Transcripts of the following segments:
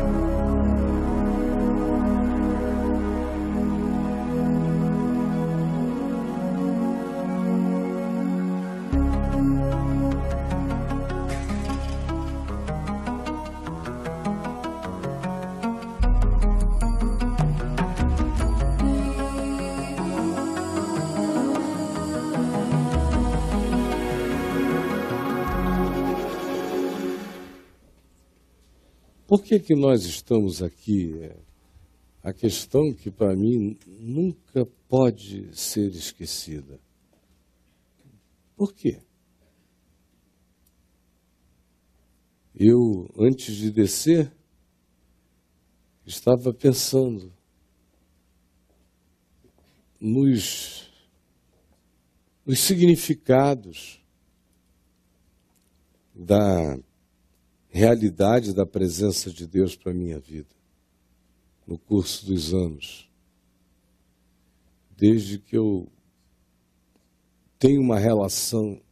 Bye. Por que, que nós estamos aqui? É, a questão que para mim nunca pode ser esquecida. Por quê? Eu, antes de descer, estava pensando nos, nos significados da realidade da presença de Deus para a minha vida, no curso dos anos. Desde que eu tenho uma relação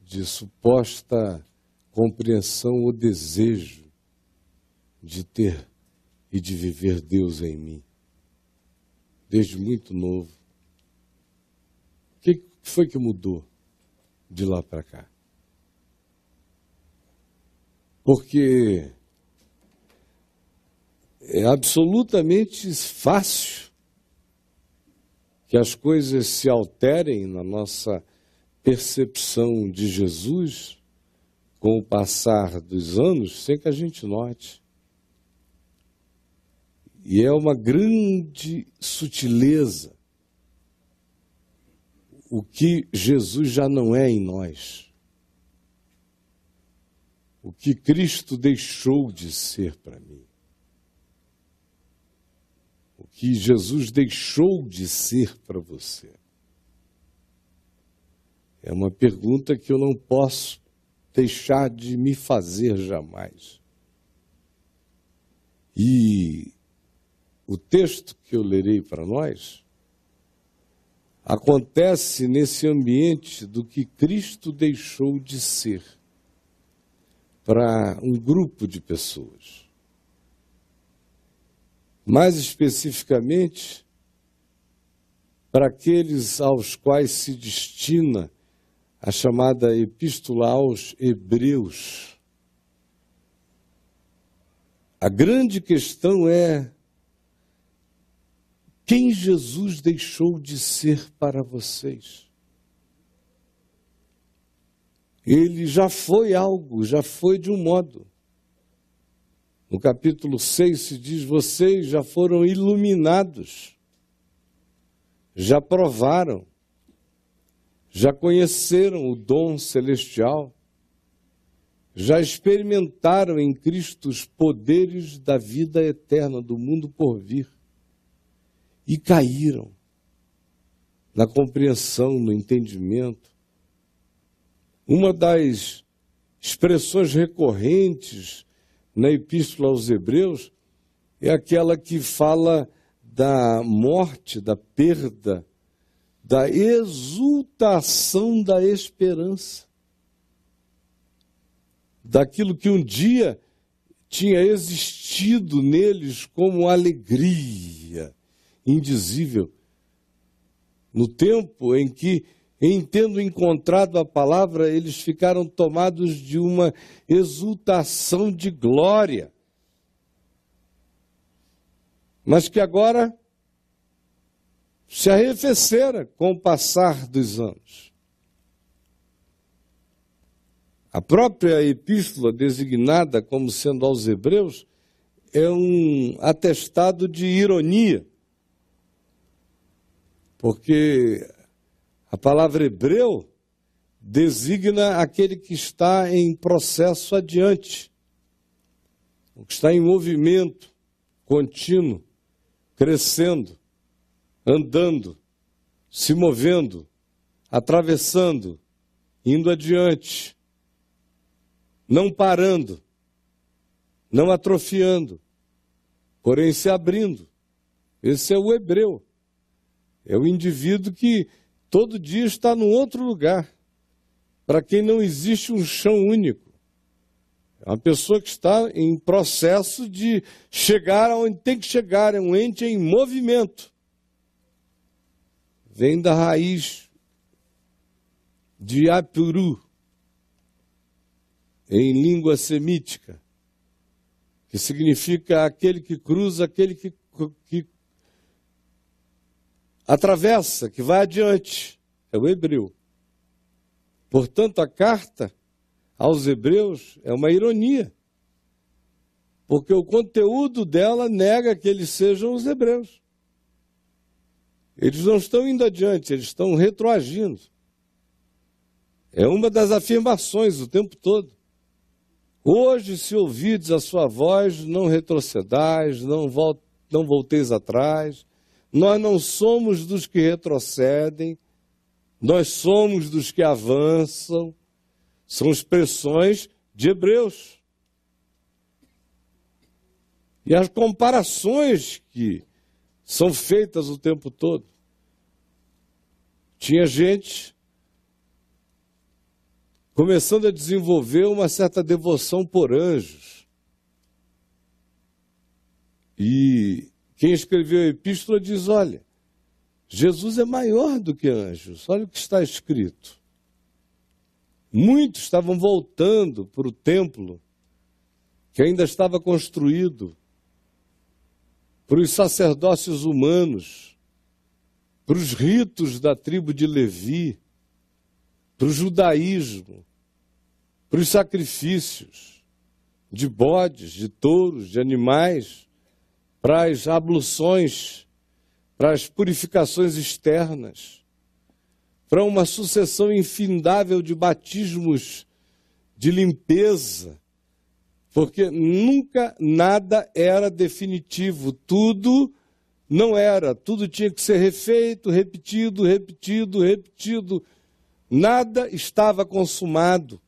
de suposta compreensão ou desejo de ter e de viver Deus em mim, desde muito novo. O que foi que mudou de lá para cá? Porque é absolutamente fácil que as coisas se alterem na nossa percepção de Jesus com o passar dos anos sem que a gente note. E é uma grande sutileza o que Jesus já não é em nós o que Cristo deixou de ser para mim. O que Jesus deixou de ser para você. É uma pergunta que eu não posso deixar de me fazer jamais. E o texto que eu lerei para nós acontece nesse ambiente do que Cristo deixou de ser para um grupo de pessoas. Mais especificamente, para aqueles aos quais se destina a chamada Epístola aos Hebreus. A grande questão é quem Jesus deixou de ser para vocês? Ele já foi algo, já foi de um modo. No capítulo 6 se diz: vocês já foram iluminados, já provaram, já conheceram o dom celestial, já experimentaram em Cristo os poderes da vida eterna, do mundo por vir, e caíram na compreensão, no entendimento, uma das expressões recorrentes na Epístola aos Hebreus é aquela que fala da morte, da perda, da exultação da esperança. Daquilo que um dia tinha existido neles como alegria indizível. No tempo em que em tendo encontrado a palavra, eles ficaram tomados de uma exultação de glória. Mas que agora se arrefecera com o passar dos anos. A própria epístola, designada como sendo aos Hebreus, é um atestado de ironia, porque a palavra hebreu designa aquele que está em processo adiante, o que está em movimento contínuo, crescendo, andando, se movendo, atravessando, indo adiante, não parando, não atrofiando, porém se abrindo. Esse é o hebreu. É o indivíduo que todo dia está num outro lugar, para quem não existe um chão único. É uma pessoa que está em processo de chegar aonde tem que chegar, é um ente em movimento. Vem da raiz de apuru, em língua semítica, que significa aquele que cruza, aquele que, que atravessa, que vai adiante. É o hebreu. Portanto, a carta aos Hebreus é uma ironia, porque o conteúdo dela nega que eles sejam os Hebreus. Eles não estão indo adiante, eles estão retroagindo. É uma das afirmações o tempo todo. Hoje, se ouvides a sua voz, não retrocedais, não, volt, não volteis atrás. Nós não somos dos que retrocedem, nós somos dos que avançam. São expressões de Hebreus. E as comparações que são feitas o tempo todo. Tinha gente começando a desenvolver uma certa devoção por anjos. E quem escreveu a epístola diz: olha, Jesus é maior do que anjos, olha o que está escrito. Muitos estavam voltando para o templo que ainda estava construído, para os sacerdócios humanos, para os ritos da tribo de Levi, para o judaísmo, para os sacrifícios de bodes, de touros, de animais, para as abluções, para as purificações externas para uma sucessão infindável de batismos de limpeza, porque nunca nada era definitivo, tudo não era, tudo tinha que ser refeito, repetido, repetido, repetido, nada estava consumado.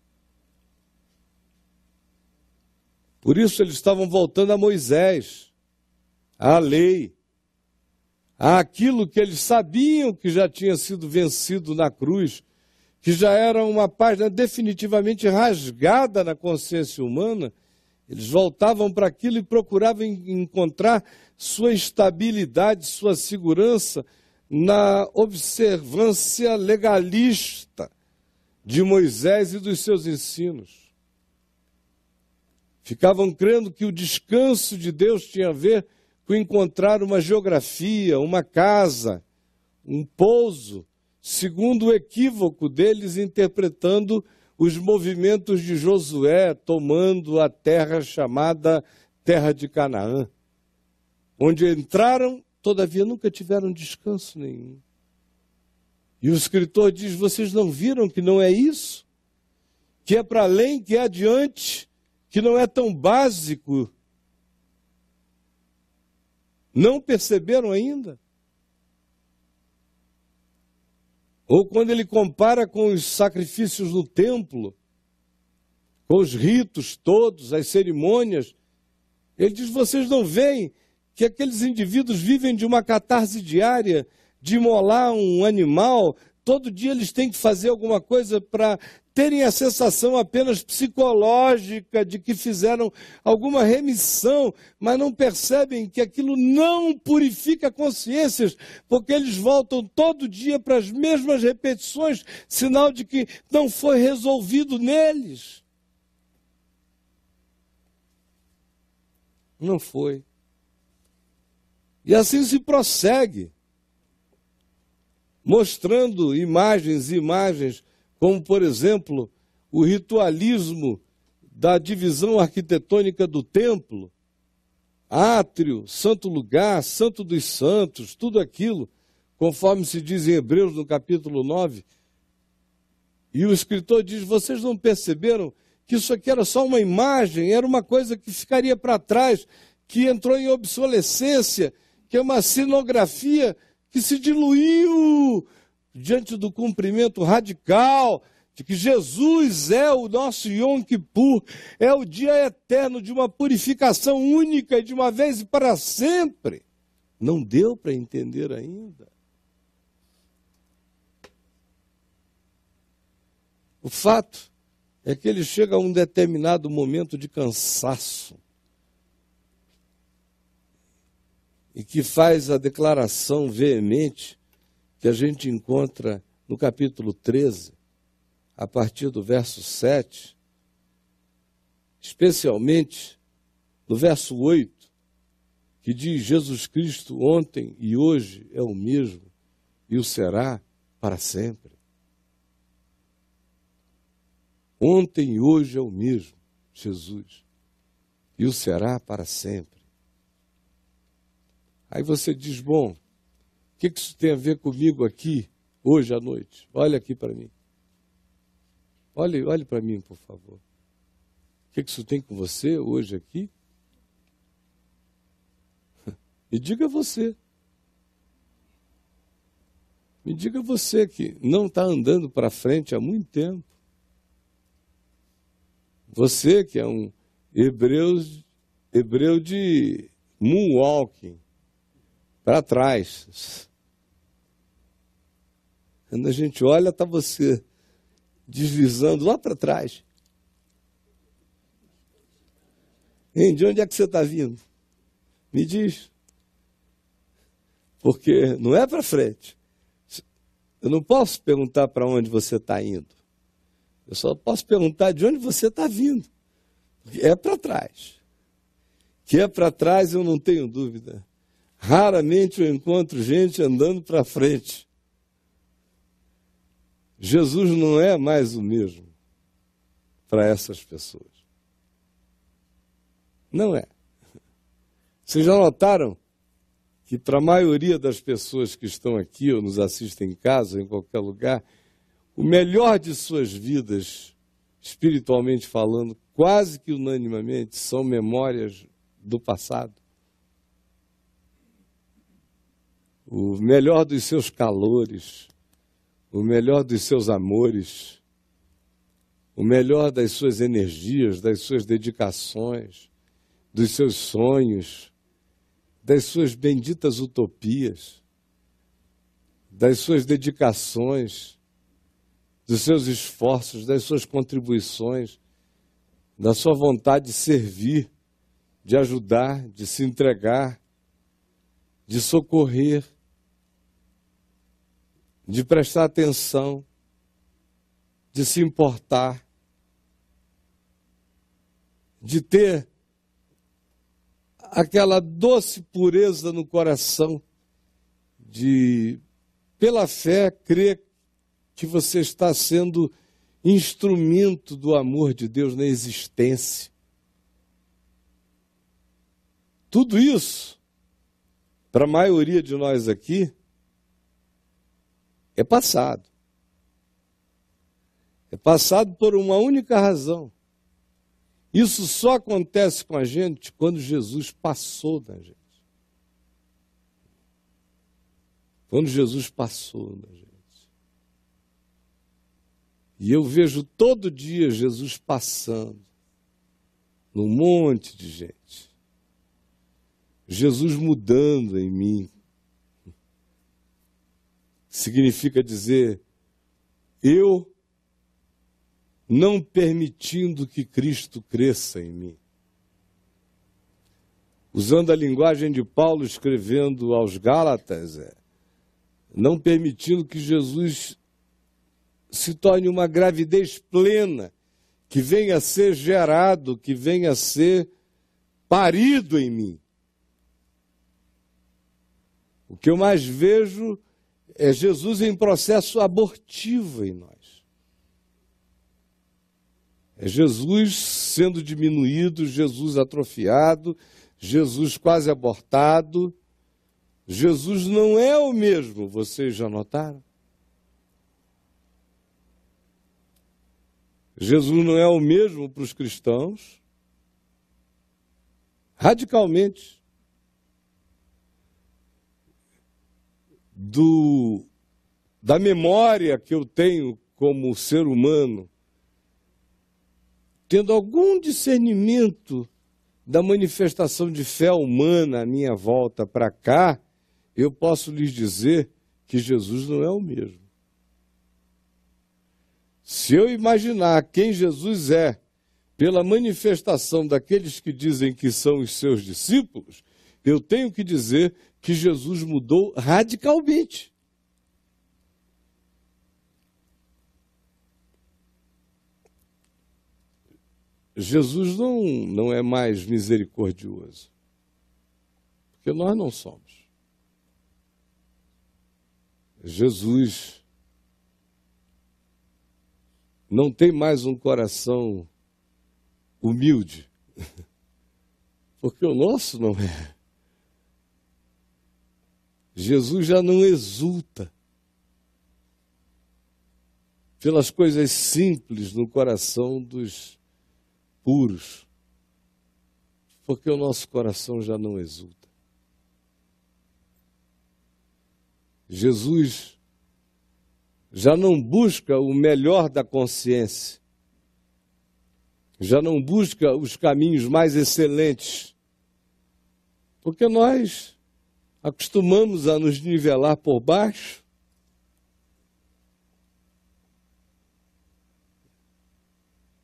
Por isso eles estavam voltando a Moisés, à lei àquilo que eles sabiam que já tinha sido vencido na cruz, que já era uma página definitivamente rasgada na consciência humana, eles voltavam para aquilo e procuravam encontrar sua estabilidade, sua segurança na observância legalista de Moisés e dos seus ensinos. Ficavam crendo que o descanso de Deus tinha a ver com encontrar uma geografia, uma casa, um pouso, segundo o equívoco deles interpretando os movimentos de Josué tomando a terra chamada Terra de Canaã, onde entraram, todavia nunca tiveram descanso nenhum. E o escritor diz: Vocês não viram que não é isso? Que é para além, que é adiante, que não é tão básico não perceberam ainda? Ou quando ele compara com os sacrifícios no templo, com os ritos todos, as cerimônias, ele diz: vocês não veem que aqueles indivíduos vivem de uma catarse diária, de imolar um animal, todo dia eles têm que fazer alguma coisa para terem a sensação apenas psicológica de que fizeram alguma remissão, mas não percebem que aquilo não purifica consciências, porque eles voltam todo dia para as mesmas repetições, sinal de que não foi resolvido neles. Não foi. E assim se prossegue, mostrando imagens e imagens como, por exemplo, o ritualismo da divisão arquitetônica do templo, átrio, santo lugar, santo dos santos, tudo aquilo, conforme se diz em Hebreus no capítulo 9. E o escritor diz: vocês não perceberam que isso aqui era só uma imagem, era uma coisa que ficaria para trás, que entrou em obsolescência, que é uma cenografia que se diluiu diante do cumprimento radical de que Jesus é o nosso Yom Kippur, é o dia eterno de uma purificação única e de uma vez e para sempre. Não deu para entender ainda. O fato é que ele chega a um determinado momento de cansaço e que faz a declaração veemente que a gente encontra no capítulo 13, a partir do verso 7, especialmente no verso 8, que diz: Jesus Cristo ontem e hoje é o mesmo e o será para sempre. Ontem e hoje é o mesmo, Jesus, e o será para sempre. Aí você diz: bom, o que isso tem a ver comigo aqui, hoje à noite? Olha aqui para mim. Olhe, olhe para mim, por favor. O que isso tem com você hoje aqui? Me diga você. Me diga você que não está andando para frente há muito tempo. Você que é um hebreu, hebreu de moonwalking, para trás. Quando a gente olha, está você deslizando lá para trás. Hein, de onde é que você está vindo? Me diz. Porque não é para frente. Eu não posso perguntar para onde você está indo. Eu só posso perguntar de onde você está vindo. É para trás. Que é para trás, eu não tenho dúvida. Raramente eu encontro gente andando para frente. Jesus não é mais o mesmo para essas pessoas. Não é. Vocês já notaram que para a maioria das pessoas que estão aqui ou nos assistem em casa em qualquer lugar, o melhor de suas vidas, espiritualmente falando, quase que unanimamente, são memórias do passado. O melhor dos seus calores, o melhor dos seus amores, o melhor das suas energias, das suas dedicações, dos seus sonhos, das suas benditas utopias, das suas dedicações, dos seus esforços, das suas contribuições, da sua vontade de servir, de ajudar, de se entregar, de socorrer, de prestar atenção, de se importar, de ter aquela doce pureza no coração, de, pela fé, crer que você está sendo instrumento do amor de Deus na existência. Tudo isso, para a maioria de nós aqui, é passado. É passado por uma única razão. Isso só acontece com a gente quando Jesus passou da gente. Quando Jesus passou da gente. E eu vejo todo dia Jesus passando num monte de gente. Jesus mudando em mim. Significa dizer, eu não permitindo que Cristo cresça em mim. Usando a linguagem de Paulo escrevendo aos Gálatas, é, não permitindo que Jesus se torne uma gravidez plena, que venha a ser gerado, que venha a ser parido em mim. O que eu mais vejo é Jesus em processo abortivo em nós. É Jesus sendo diminuído, Jesus atrofiado, Jesus quase abortado. Jesus não é o mesmo, vocês já notaram? Jesus não é o mesmo para os cristãos. Radicalmente. Do, da memória que eu tenho como ser humano, tendo algum discernimento da manifestação de fé humana à minha volta para cá, eu posso lhes dizer que Jesus não é o mesmo. Se eu imaginar quem Jesus é, pela manifestação daqueles que dizem que são os seus discípulos, eu tenho que dizer que Jesus mudou radicalmente. Jesus não, não é mais misericordioso, porque nós não somos. Jesus não tem mais um coração humilde, porque o nosso não é. Jesus já não exulta pelas coisas simples no coração dos puros, porque o nosso coração já não exulta. Jesus já não busca o melhor da consciência, já não busca os caminhos mais excelentes, porque nós acostumamos a nos nivelar por baixo.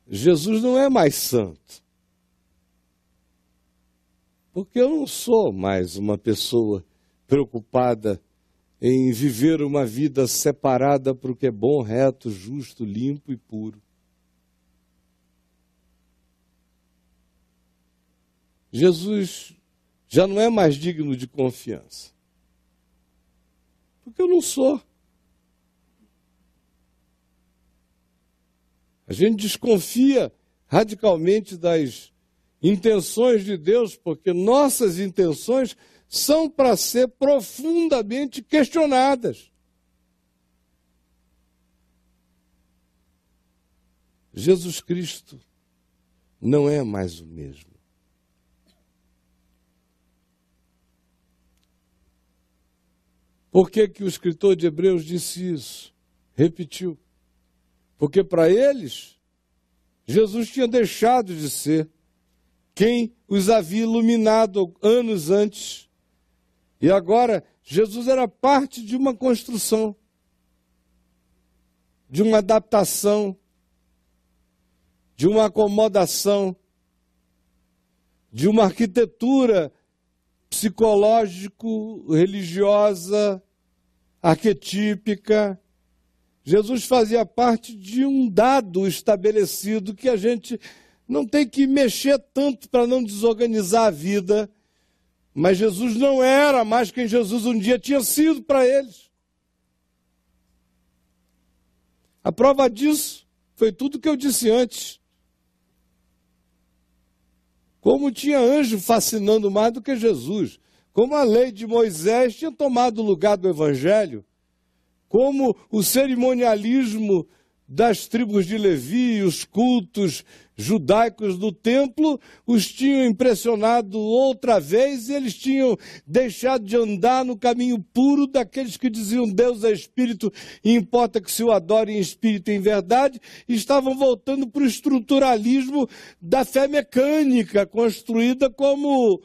Jesus não é mais santo. Porque eu não sou mais uma pessoa preocupada em viver uma vida separada para o que é bom, reto, justo, limpo e puro. Jesus já não é mais digno de confiança. Porque eu não sou. A gente desconfia radicalmente das intenções de Deus, porque nossas intenções são para ser profundamente questionadas. Jesus Cristo não é mais o mesmo. Por que, que o escritor de Hebreus disse isso? Repetiu. Porque para eles, Jesus tinha deixado de ser quem os havia iluminado anos antes. E agora, Jesus era parte de uma construção, de uma adaptação, de uma acomodação, de uma arquitetura psicológico-religiosa, arquetípica. Jesus fazia parte de um dado estabelecido que a gente não tem que mexer tanto para não desorganizar a vida. Mas Jesus não era mais quem Jesus um dia tinha sido para eles. A prova disso foi tudo que eu disse antes. Como tinha anjo fascinando mais do que Jesus, como a lei de Moisés tinha tomado o lugar do evangelho, como o cerimonialismo das tribos de Levi, os cultos judaicos do templo, os tinham impressionado outra vez e eles tinham deixado de andar no caminho puro daqueles que diziam Deus é espírito e importa que se o adore em espírito e em verdade, e estavam voltando para o estruturalismo da fé mecânica, construída como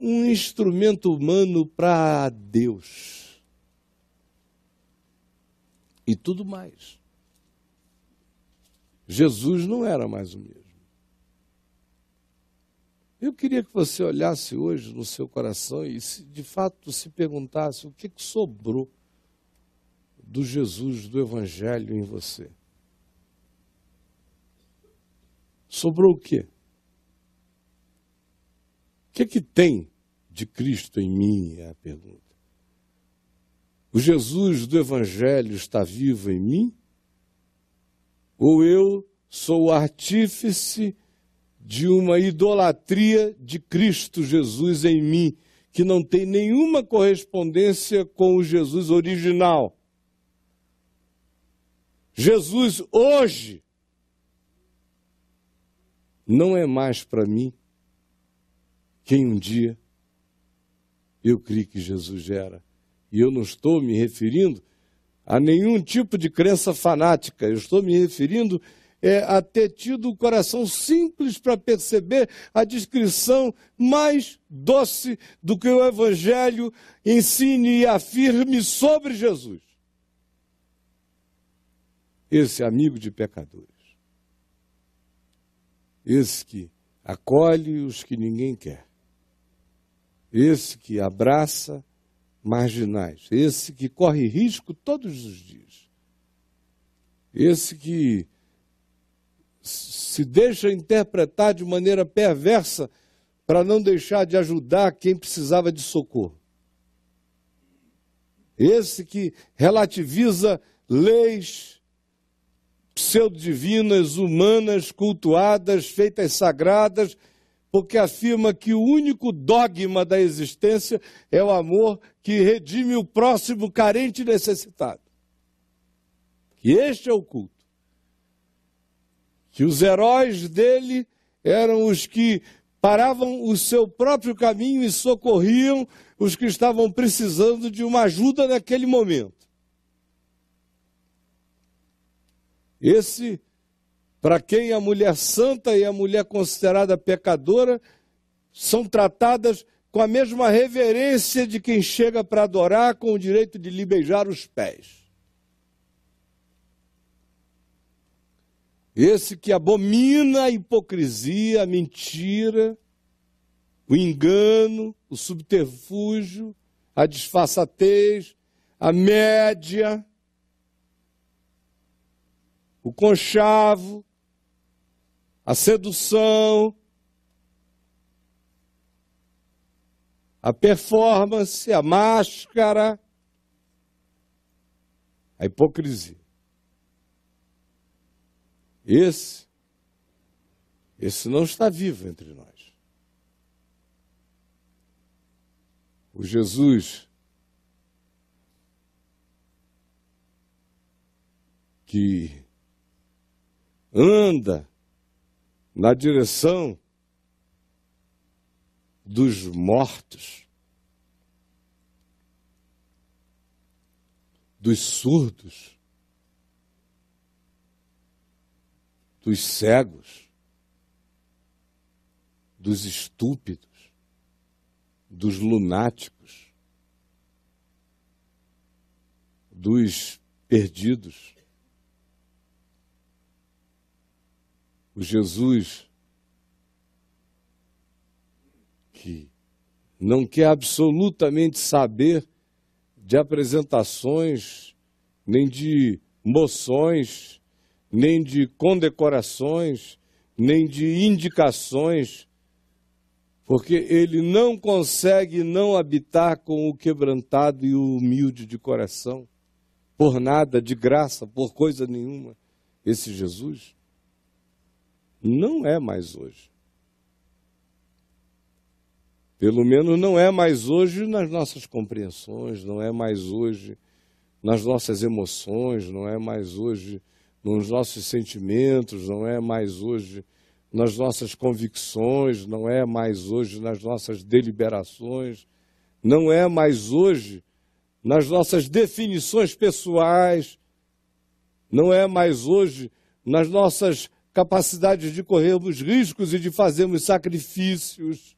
um instrumento humano para Deus. E tudo mais. Jesus não era mais o mesmo. Eu queria que você olhasse hoje no seu coração e, de fato, se perguntasse o que, que sobrou do Jesus do Evangelho em você. Sobrou o quê? O que, que tem de Cristo em mim? É a pergunta. O Jesus do Evangelho está vivo em mim? Ou eu sou o artífice de uma idolatria de Cristo Jesus em mim, que não tem nenhuma correspondência com o Jesus original. Jesus hoje não é mais para mim quem um dia eu criei que Jesus era. E eu não estou me referindo a nenhum tipo de crença fanática. Eu estou me referindo é, a ter tido o coração simples para perceber a descrição mais doce do que o Evangelho ensine e afirme sobre Jesus. esse amigo de pecadores. Esse que acolhe os que ninguém quer. Esse que abraça marginais. Esse que corre risco todos os dias. Esse que se deixa interpretar de maneira perversa para não deixar de ajudar quem precisava de socorro. Esse que relativiza leis pseudo-divinas, humanas, cultuadas, feitas sagradas, porque afirma que o único dogma da existência é o amor que redime o próximo carente e necessitado. Que este é o culto. Que os heróis dele eram os que paravam o seu próprio caminho e socorriam os que estavam precisando de uma ajuda naquele momento. Esse, para quem a mulher santa e a mulher considerada pecadora são tratadas com a mesma reverência de quem chega para adorar com o direito de lhe beijar os pés. Esse que abomina a hipocrisia, a mentira, o engano, o subterfúgio, a disfarçatez, a média, o conchavo, a sedução, a performance, a máscara, a hipocrisia. Esse, esse não está vivo entre nós. O Jesus que anda na direção dos mortos, dos surdos, dos cegos, dos estúpidos, dos lunáticos, dos perdidos. O Jesus que não quer absolutamente saber de apresentações, nem de moções, nem de condecorações, nem de indicações, porque ele não consegue não habitar com o quebrantado e o humilde de coração, por nada, de graça, por coisa nenhuma. Esse Jesus não é mais hoje. Pelo menos não é mais hoje nas nossas compreensões, não é mais hoje nas nossas emoções, não é mais hoje nos nossos sentimentos, não é mais hoje nas nossas convicções, não é mais hoje nas nossas deliberações, não é mais hoje nas nossas definições pessoais, não é mais hoje nas nossas capacidade de corrermos riscos e de fazermos sacrifícios.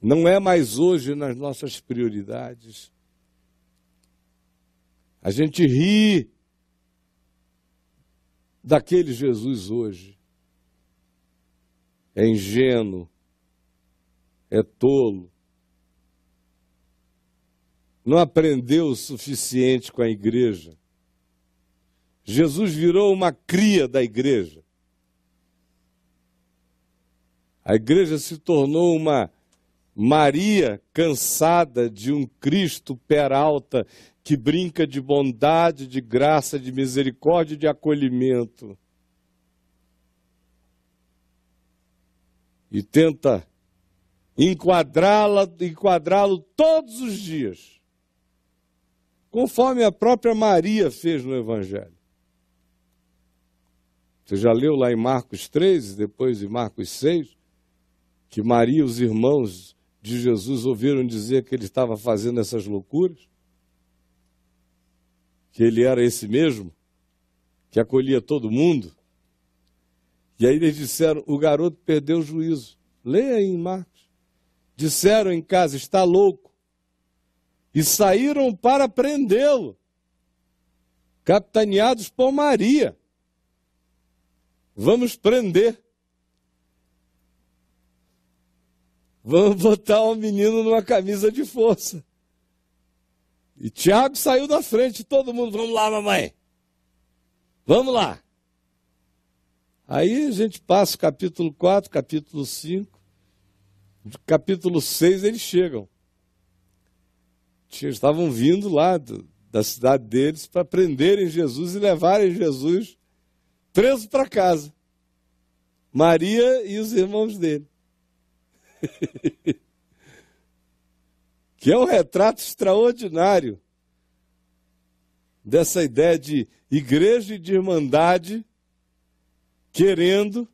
Não é mais hoje nas nossas prioridades. A gente ri daquele Jesus hoje. É ingênuo, é tolo, não aprendeu o suficiente com a igreja Jesus virou uma cria da igreja. A igreja se tornou uma Maria cansada de um Cristo peralta que brinca de bondade, de graça, de misericórdia e de acolhimento. E tenta enquadrá-la, enquadrá-lo todos os dias, conforme a própria Maria fez no Evangelho. Você já leu lá em Marcos 3, depois em Marcos 6, que Maria e os irmãos de Jesus ouviram dizer que ele estava fazendo essas loucuras? Que ele era esse mesmo, que acolhia todo mundo? E aí eles disseram: o garoto perdeu o juízo. Leia aí em Marcos. Disseram em casa: está louco. E saíram para prendê-lo. capitaneados por Maria. Vamos prender. Vamos botar o um menino numa camisa de força. E Tiago saiu da frente, todo mundo, vamos lá, mamãe. Vamos lá. Aí a gente passa o capítulo 4, capítulo 5. Capítulo 6 eles chegam. Estavam vindo lá do, da cidade deles para prenderem Jesus e levarem Jesus preso para casa. Maria e os irmãos dele. que é um retrato extraordinário dessa ideia de igreja e de irmandade querendo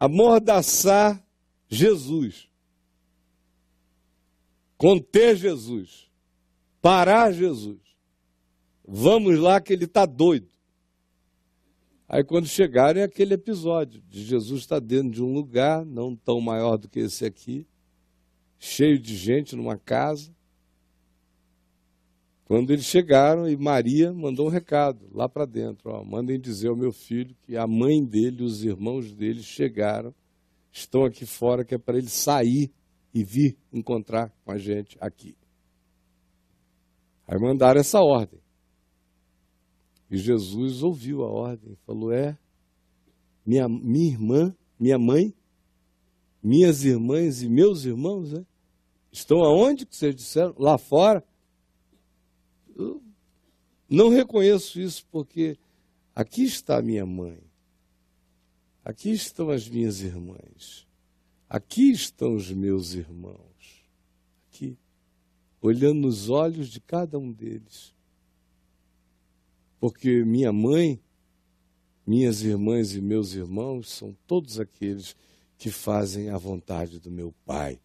amordaçar Jesus, conter Jesus, parar Jesus. Vamos lá que ele está doido. Aí quando chegarem é aquele episódio de Jesus estar tá dentro de um lugar, não tão maior do que esse aqui, cheio de gente numa casa. Quando eles chegaram e Maria mandou um recado lá para dentro, ó, mandem dizer ao meu filho que a mãe dele, os irmãos dele chegaram, estão aqui fora, que é para ele sair e vir encontrar com a gente aqui. Aí mandaram essa ordem. E Jesus ouviu a ordem, falou: É, minha, minha irmã, minha mãe, minhas irmãs e meus irmãos, né? Estão aonde que vocês disseram? Lá fora? Eu não reconheço isso porque aqui está minha mãe, aqui estão as minhas irmãs, aqui estão os meus irmãos, aqui, olhando nos olhos de cada um deles porque minha mãe, minhas irmãs e meus irmãos são todos aqueles que fazem a vontade do meu Pai,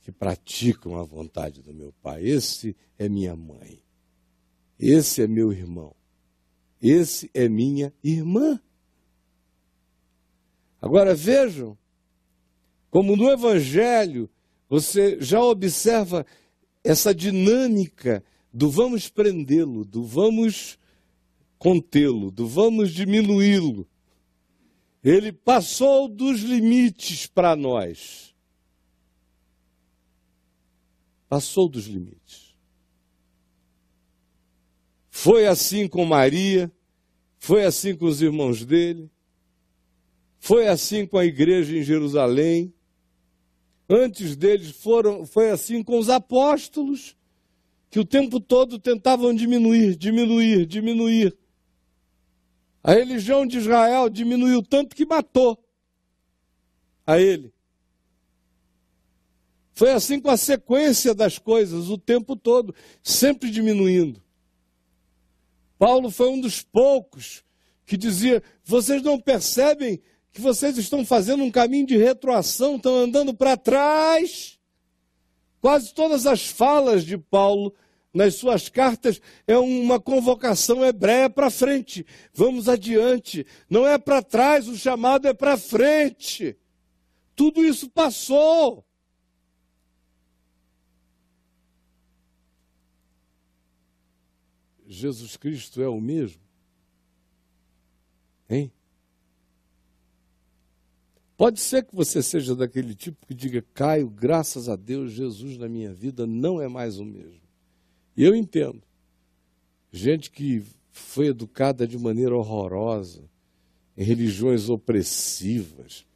que praticam a vontade do meu Pai. Esse é minha mãe. Esse é meu irmão. Esse é minha irmã. Agora vejam, como no Evangelho você já observa essa dinâmica do vamos prendê-lo, do vamos contê-lo, do vamos diminuí-lo. Ele passou dos limites para nós. Passou dos limites. Foi assim com Maria, foi assim com os irmãos dele, foi assim com a igreja em Jerusalém. Antes deles foram, foi assim com os apóstolos, que o tempo todo tentavam diminuir, diminuir, diminuir. A religião de Israel diminuiu tanto que matou a ele. Foi assim com a sequência das coisas, o tempo todo, sempre diminuindo. Paulo foi um dos poucos que dizia: vocês não percebem que vocês estão fazendo um caminho de retroação, estão andando para trás. Quase todas as falas de Paulo nas suas cartas é uma convocação hebreia para frente. Vamos adiante. Não é para trás, o chamado é para frente. Tudo isso passou. Jesus Cristo é o mesmo? Hein? Pode ser que você seja daquele tipo que diga, Caio, graças a Deus, Jesus na minha vida não é mais o mesmo. E eu entendo. Gente que foi educada de maneira horrorosa, em religiões opressivas,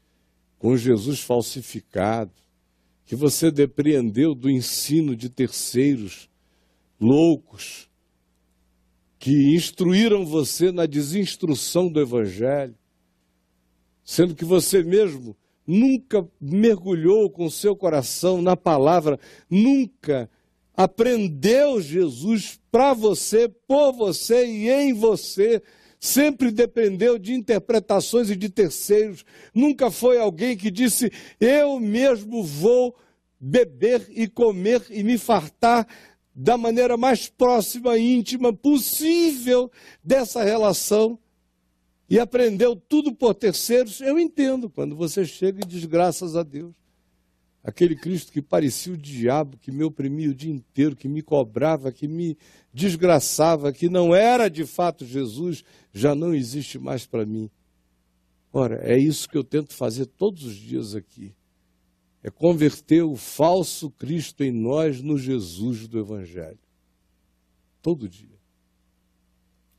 com Jesus falsificado, que você depreendeu do ensino de terceiros loucos, que instruíram você na desinstrução do Evangelho, sendo que você mesmo nunca mergulhou com seu coração na palavra, nunca aprendeu Jesus para você, por você e em você, sempre dependeu de interpretações e de terceiros. Nunca foi alguém que disse: Eu mesmo vou beber e comer e me fartar da maneira mais próxima e íntima possível dessa relação. E aprendeu tudo por terceiros. Eu entendo quando você chega e diz graças a Deus. Aquele Cristo que parecia o diabo, que me oprimia o dia inteiro, que me cobrava, que me desgraçava, que não era de fato Jesus, já não existe mais para mim. Ora, é isso que eu tento fazer todos os dias aqui. É converter o falso Cristo em nós no Jesus do Evangelho. Todo dia.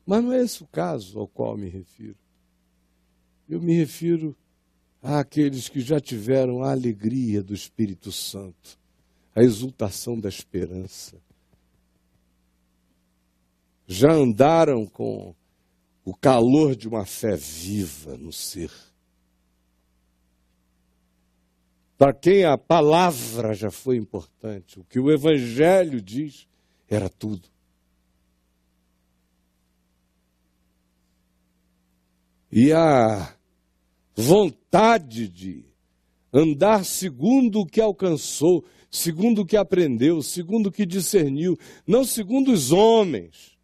Mas não é esse o caso ao qual me refiro. Eu me refiro àqueles que já tiveram a alegria do Espírito Santo, a exultação da esperança. Já andaram com o calor de uma fé viva no ser. Para quem a palavra já foi importante, o que o Evangelho diz era tudo. E a vontade de andar segundo o que alcançou, segundo o que aprendeu, segundo o que discerniu, não segundo os homens,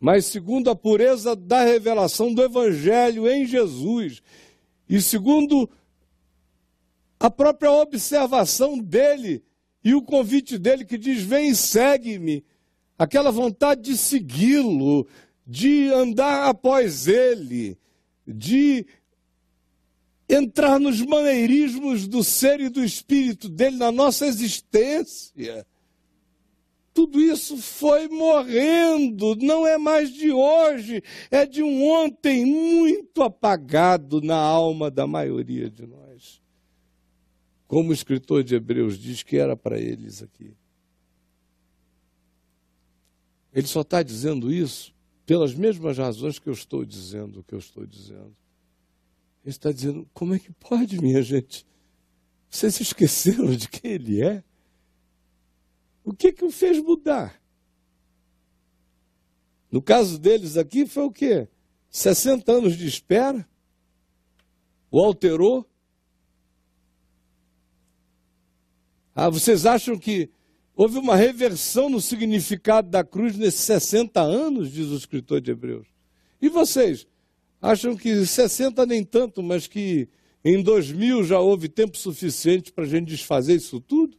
mas segundo a pureza da revelação do Evangelho em Jesus e segundo a própria observação dele e o convite dele que diz: Vem e segue-me. Aquela vontade de segui-lo, de andar após ele, de entrar nos maneirismos do ser e do espírito dele na nossa existência. Tudo isso foi morrendo, não é mais de hoje, é de um ontem muito apagado na alma da maioria de nós. Como o escritor de Hebreus diz que era para eles aqui. Ele só está dizendo isso pelas mesmas razões que eu estou dizendo o que eu estou dizendo. Ele está dizendo: como é que pode, minha gente? Vocês esqueceram de quem ele é? O que que o fez mudar? No caso deles aqui foi o quê? 60 anos de espera? O alterou? Ah, vocês acham que houve uma reversão no significado da cruz nesses 60 anos, diz o escritor de Hebreus? E vocês? Acham que 60 nem tanto, mas que em 2000 já houve tempo suficiente para a gente desfazer isso tudo?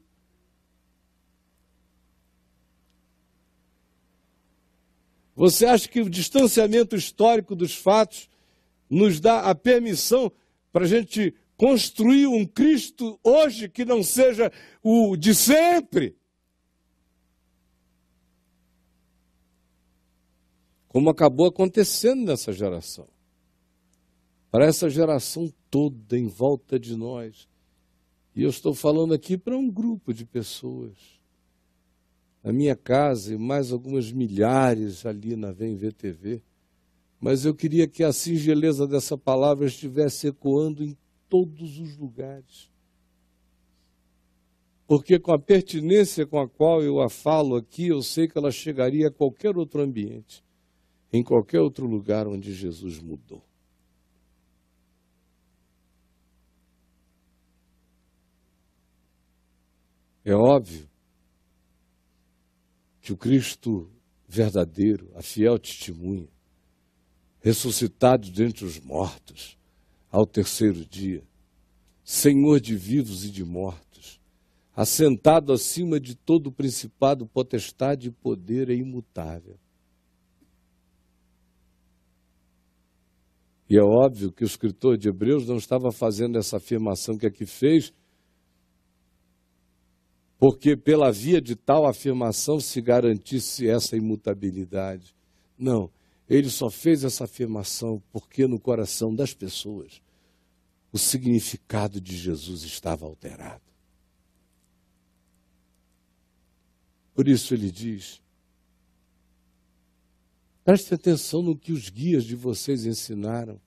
Você acha que o distanciamento histórico dos fatos nos dá a permissão para a gente construir um Cristo hoje que não seja o de sempre? Como acabou acontecendo nessa geração para essa geração toda em volta de nós. E eu estou falando aqui para um grupo de pessoas. Na minha casa e mais algumas milhares ali na Vem VTV. Mas eu queria que a singeleza dessa palavra estivesse ecoando em todos os lugares. Porque com a pertinência com a qual eu a falo aqui, eu sei que ela chegaria a qualquer outro ambiente, em qualquer outro lugar onde Jesus mudou. É óbvio que o Cristo verdadeiro, a fiel testemunha, ressuscitado dentre os mortos ao terceiro dia, Senhor de vivos e de mortos, assentado acima de todo o principado, potestade e poder, é imutável. E é óbvio que o escritor de Hebreus não estava fazendo essa afirmação que aqui fez porque pela via de tal afirmação se garantisse essa imutabilidade. Não, ele só fez essa afirmação porque no coração das pessoas o significado de Jesus estava alterado. Por isso ele diz: preste atenção no que os guias de vocês ensinaram.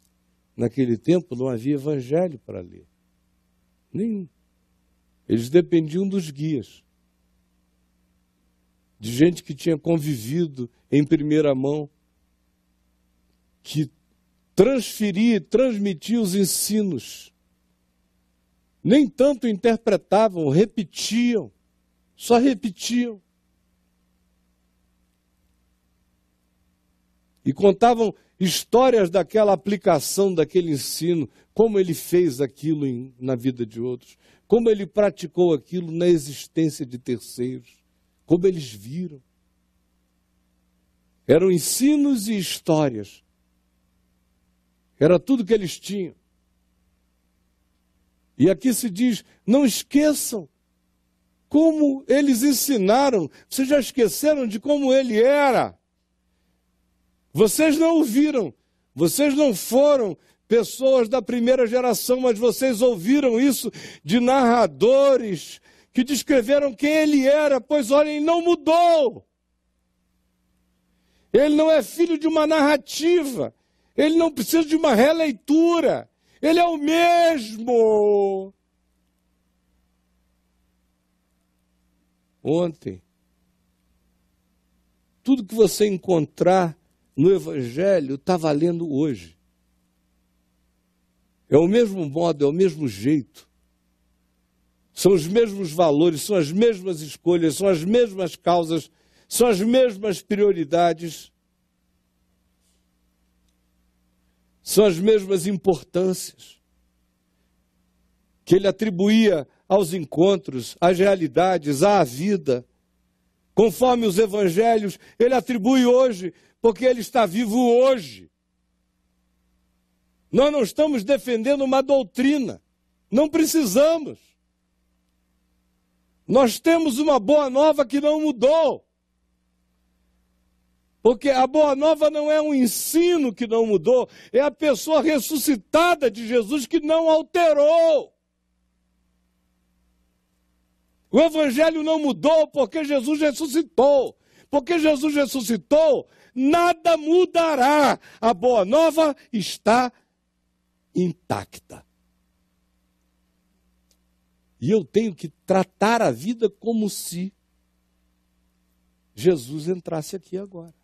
Naquele tempo não havia evangelho para ler. Nenhum. Eles dependiam dos guias, de gente que tinha convivido em primeira mão, que transferia e transmitia os ensinos. Nem tanto interpretavam, repetiam, só repetiam. e contavam histórias daquela aplicação, daquele ensino, como ele fez aquilo em, na vida de outros, como ele praticou aquilo na existência de terceiros, como eles viram. Eram ensinos e histórias. Era tudo que eles tinham. E aqui se diz: não esqueçam como eles ensinaram. Vocês já esqueceram de como ele era? Vocês não ouviram, vocês não foram pessoas da primeira geração, mas vocês ouviram isso de narradores que descreveram quem ele era, pois olhem, não mudou. Ele não é filho de uma narrativa, ele não precisa de uma releitura, ele é o mesmo. Ontem, tudo que você encontrar no Evangelho está valendo hoje. É o mesmo modo, é o mesmo jeito. São os mesmos valores, são as mesmas escolhas, são as mesmas causas, são as mesmas prioridades, são as mesmas importâncias que ele atribuía aos encontros, às realidades, à vida. Conforme os evangelhos, ele atribui hoje porque ele está vivo hoje. Nós não estamos defendendo uma doutrina, não precisamos. Nós temos uma boa nova que não mudou. Porque a boa nova não é um ensino que não mudou, é a pessoa ressuscitada de Jesus que não alterou. O evangelho não mudou porque Jesus ressuscitou. Porque Jesus ressuscitou, nada mudará. A boa nova está intacta. E eu tenho que tratar a vida como se Jesus entrasse aqui agora.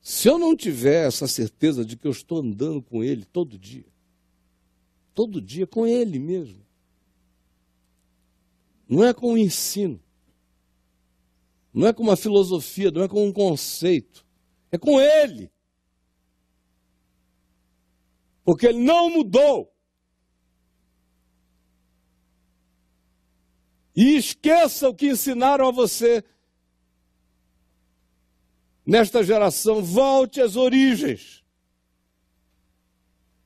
Se eu não tiver essa certeza de que eu estou andando com Ele todo dia, todo dia com Ele mesmo, não é com o ensino, não é com uma filosofia, não é com um conceito. É com Ele. Porque Ele não mudou. E esqueça o que ensinaram a você nesta geração. Volte às origens.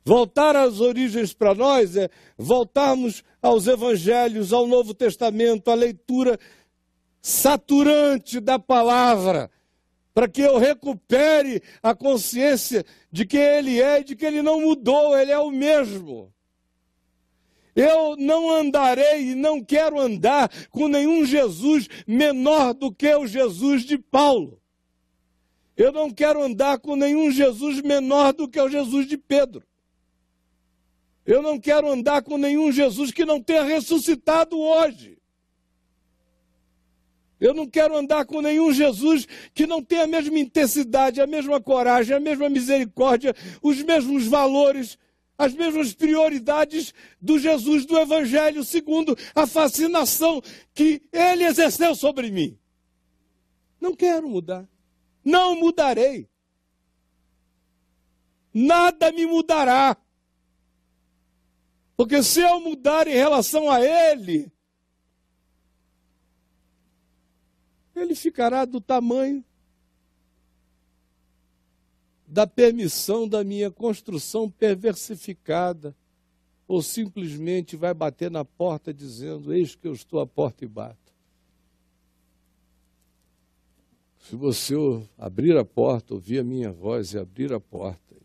Voltar às origens para nós é voltarmos aos evangelhos, ao Novo Testamento, à leitura saturante da palavra, para que eu recupere a consciência de quem Ele é e de que Ele não mudou, Ele é o mesmo. Eu não andarei e não quero andar com nenhum Jesus menor do que o Jesus de Paulo. Eu não quero andar com nenhum Jesus menor do que o Jesus de Pedro. Eu não quero andar com nenhum Jesus que não tenha ressuscitado hoje. Eu não quero andar com nenhum Jesus que não tenha a mesma intensidade, a mesma coragem, a mesma misericórdia, os mesmos valores, as mesmas prioridades do Jesus do Evangelho, segundo a fascinação que ele exerceu sobre mim. Não quero mudar. Não mudarei. Nada me mudará. Porque se eu mudar em relação a ele, ele ficará do tamanho da permissão da minha construção perversificada, ou simplesmente vai bater na porta dizendo: Eis que eu estou à porta e bato. Se você abrir a porta, ouvir a minha voz e abrir a porta,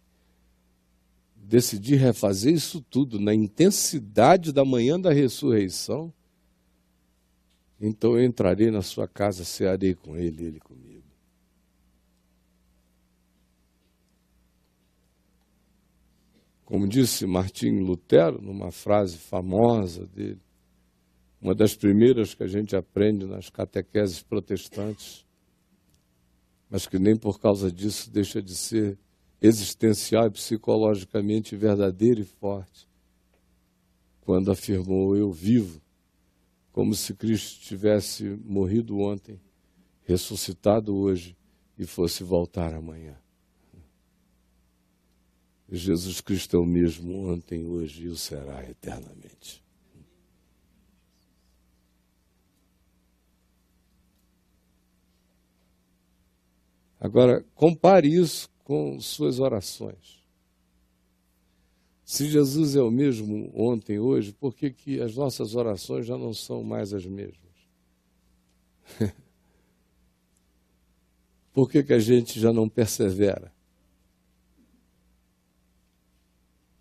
decidir refazer isso tudo na intensidade da manhã da ressurreição, então eu entrarei na sua casa, cearei com ele, ele comigo. Como disse Martim Lutero, numa frase famosa dele, uma das primeiras que a gente aprende nas catequeses protestantes, mas que nem por causa disso deixa de ser existencial e psicologicamente verdadeira e forte, quando afirmou: Eu vivo como se Cristo tivesse morrido ontem, ressuscitado hoje e fosse voltar amanhã. Jesus Cristo é o mesmo ontem, hoje e o será eternamente. Agora, compare isso com suas orações. Se Jesus é o mesmo ontem, hoje, por que, que as nossas orações já não são mais as mesmas? por que, que a gente já não persevera?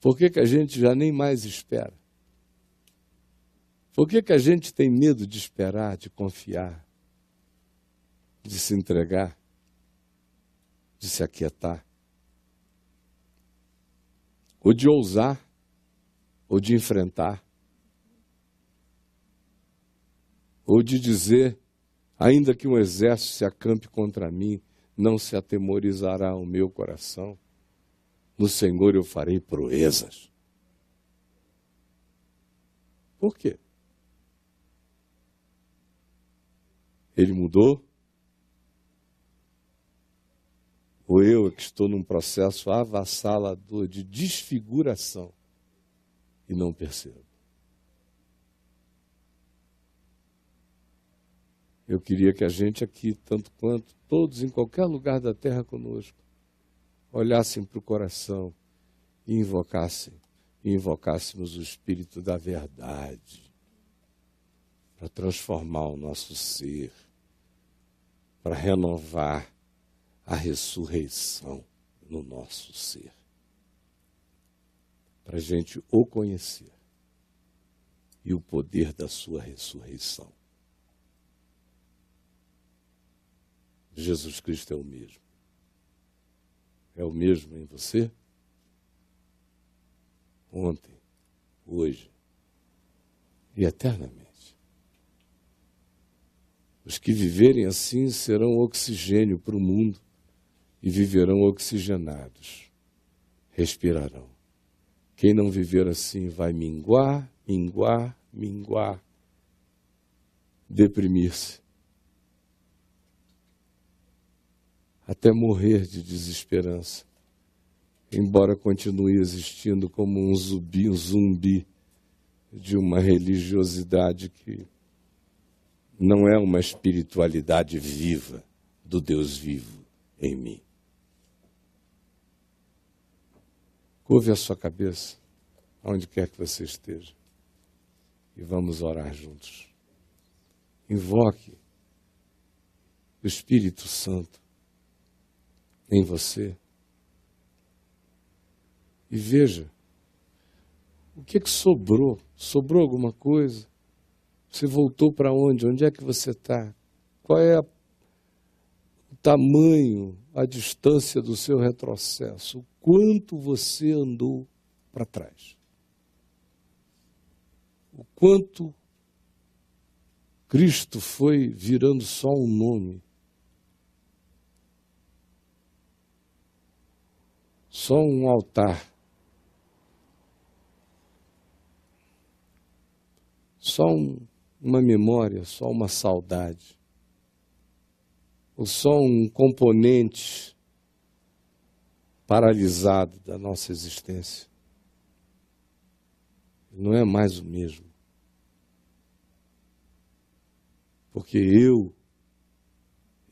Por que, que a gente já nem mais espera? Por que, que a gente tem medo de esperar, de confiar, de se entregar, de se aquietar? Ou de ousar, ou de enfrentar, ou de dizer, ainda que um exército se acampe contra mim, não se atemorizará o meu coração. No Senhor eu farei proezas. Por quê? Ele mudou? Ou eu que estou num processo avassalador de desfiguração e não percebo? Eu queria que a gente aqui, tanto quanto todos em qualquer lugar da terra conosco, olhassem para o coração e invocassem, e invocássemos o Espírito da verdade para transformar o nosso ser, para renovar a ressurreição no nosso ser, para a gente o conhecer e o poder da sua ressurreição. Jesus Cristo é o mesmo é o mesmo em você? Ontem, hoje e eternamente. Os que viverem assim serão oxigênio para o mundo e viverão oxigenados, respirarão. Quem não viver assim vai minguar, minguar, minguar, deprimir-se até morrer de desesperança, embora continue existindo como um zumbi, um zumbi de uma religiosidade que não é uma espiritualidade viva do Deus vivo em mim. Curve a sua cabeça, aonde quer que você esteja, e vamos orar juntos. Invoque o Espírito Santo em você. E veja, o que, é que sobrou? Sobrou alguma coisa? Você voltou para onde? Onde é que você está? Qual é a, o tamanho, a distância do seu retrocesso? Quanto você andou para trás? O quanto Cristo foi virando só um nome só um altar. Só um, uma memória, só uma saudade. Ou só um componente paralisado da nossa existência. Não é mais o mesmo. Porque eu,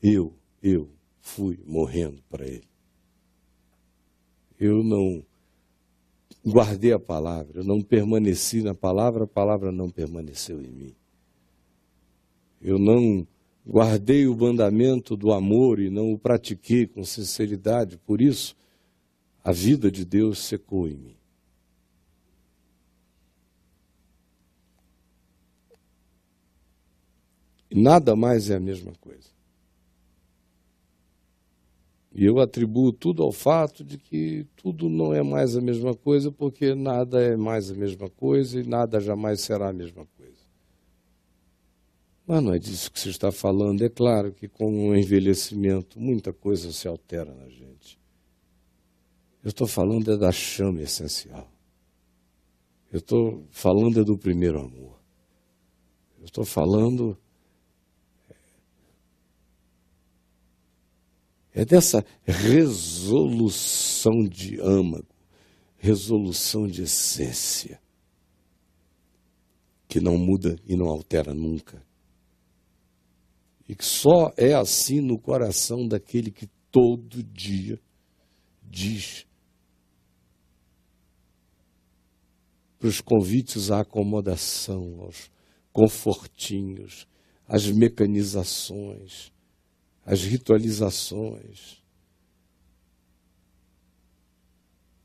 eu, eu fui morrendo para ele eu não guardei a palavra, eu não permaneci na palavra, a palavra não permaneceu em mim. Eu não guardei o mandamento do amor e não o pratiquei com sinceridade, por isso a vida de Deus secou em mim. E nada mais é a mesma coisa. E eu atribuo tudo ao fato de que tudo não é mais a mesma coisa, porque nada é mais a mesma coisa e nada jamais será a mesma coisa. Mas não é disso que se está falando. É claro que com o envelhecimento muita coisa se altera na gente. Eu estou falando é da chama essencial. Eu estou falando é do primeiro amor. Eu estou falando É dessa resolução de âmago, resolução de essência, que não muda e não altera nunca. E que só é assim no coração daquele que todo dia diz para os convites à acomodação, aos confortinhos, às mecanizações, às ritualizações,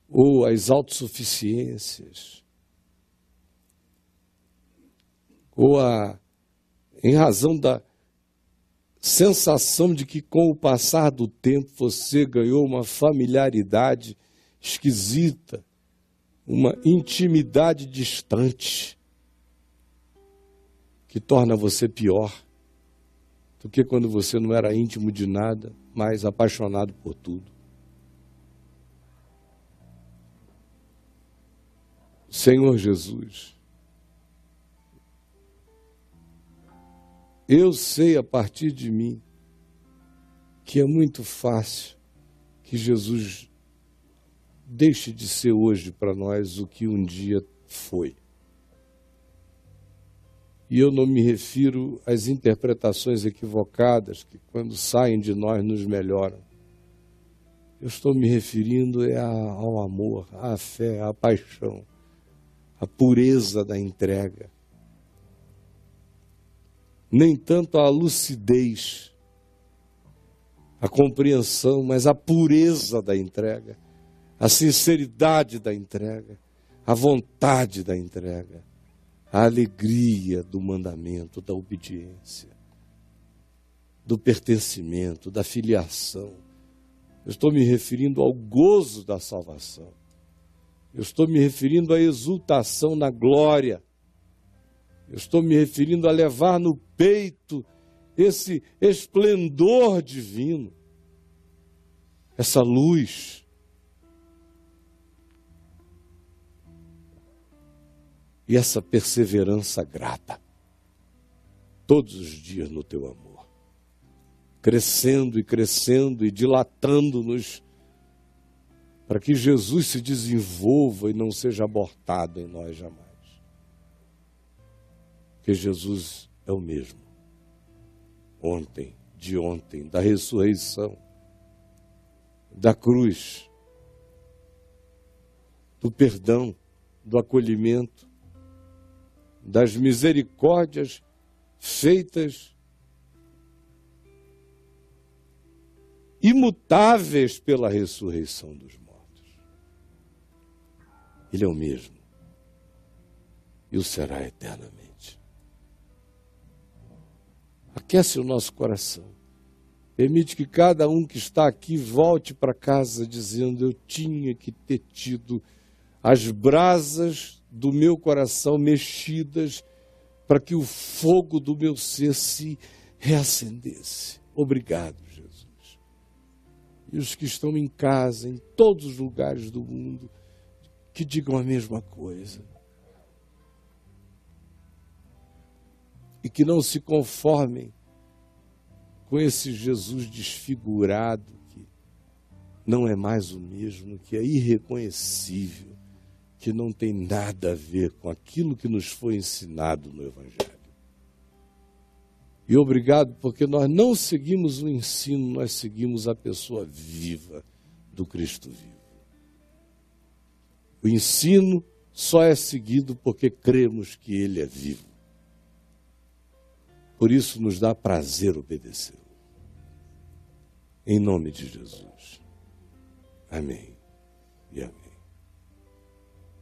ou às autossuficiências, ou a, em razão da sensação de que com o passar do tempo você ganhou uma familiaridade esquisita, uma intimidade distante, que torna você pior do que quando você não era íntimo de nada, mas apaixonado por tudo. Senhor Jesus, Eu sei a partir de mim que é muito fácil que Jesus deixe de ser hoje para nós o que um dia foi. E eu não me refiro às interpretações equivocadas que, quando saem de nós, nos melhoram. Eu estou me referindo é ao amor, à fé, à paixão, à pureza da entrega nem tanto a lucidez, a compreensão, mas a pureza da entrega, a sinceridade da entrega, a vontade da entrega, a alegria do mandamento, da obediência, do pertencimento, da filiação. Eu estou me referindo ao gozo da salvação. Eu estou me referindo à exultação na glória eu estou me referindo a levar no peito esse esplendor divino, essa luz. E essa perseverança grata, todos os dias no teu amor, crescendo e crescendo e dilatando-nos, para que Jesus se desenvolva e não seja abortado em nós jamais. Que Jesus é o mesmo. Ontem, de ontem, da ressurreição, da cruz, do perdão, do acolhimento, das misericórdias feitas imutáveis pela ressurreição dos mortos. Ele é o mesmo e o será eternamente aquece o nosso coração. Permite que cada um que está aqui volte para casa dizendo: Eu tinha que ter tido as brasas do meu coração mexidas para que o fogo do meu ser se reacendesse. Obrigado, Jesus. E os que estão em casa, em todos os lugares do mundo, que digam a mesma coisa. e que não se conformem com esse Jesus desfigurado que não é mais o mesmo, que é irreconhecível, que não tem nada a ver com aquilo que nos foi ensinado no Evangelho. E obrigado porque nós não seguimos o ensino, nós seguimos a pessoa viva do Cristo vivo. O ensino só é seguido porque cremos que ele é vivo. Por isso nos dá prazer obedecer. Em nome de Jesus. Amém e amém.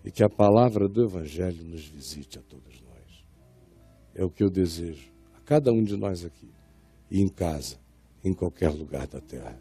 E que a palavra do Evangelho nos visite a todos nós. É o que eu desejo a cada um de nós aqui e em casa, em qualquer lugar da terra.